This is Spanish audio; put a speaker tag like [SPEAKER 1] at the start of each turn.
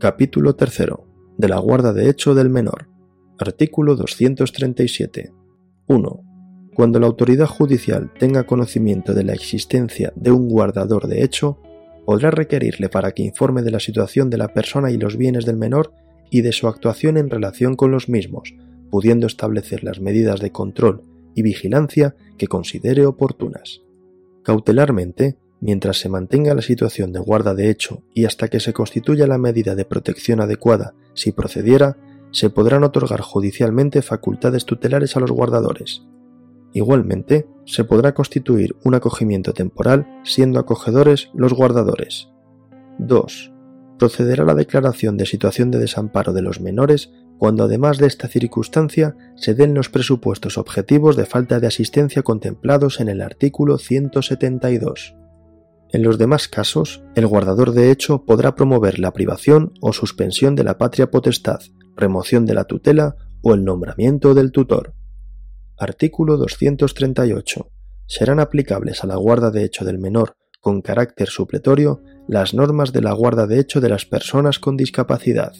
[SPEAKER 1] Capítulo 3. De la guarda de hecho del menor. Artículo 237. 1. Cuando la autoridad judicial tenga conocimiento de la existencia de un guardador de hecho, podrá requerirle para que informe de la situación de la persona y los bienes del menor y de su actuación en relación con los mismos, pudiendo establecer las medidas de control y vigilancia que considere oportunas. Cautelarmente, mientras se mantenga la situación de guarda de hecho y hasta que se constituya la medida de protección adecuada, si procediera, se podrán otorgar judicialmente facultades tutelares a los guardadores. Igualmente, se podrá constituir un acogimiento temporal siendo acogedores los guardadores. 2. Procederá la declaración de situación de desamparo de los menores cuando además de esta circunstancia se den los presupuestos objetivos de falta de asistencia contemplados en el artículo 172. En los demás casos, el guardador de hecho podrá promover la privación o suspensión de la patria potestad, remoción de la tutela o el nombramiento del tutor. Artículo 238. Serán aplicables a la guarda de hecho del menor con carácter supletorio las normas de la guarda de hecho de las personas con discapacidad.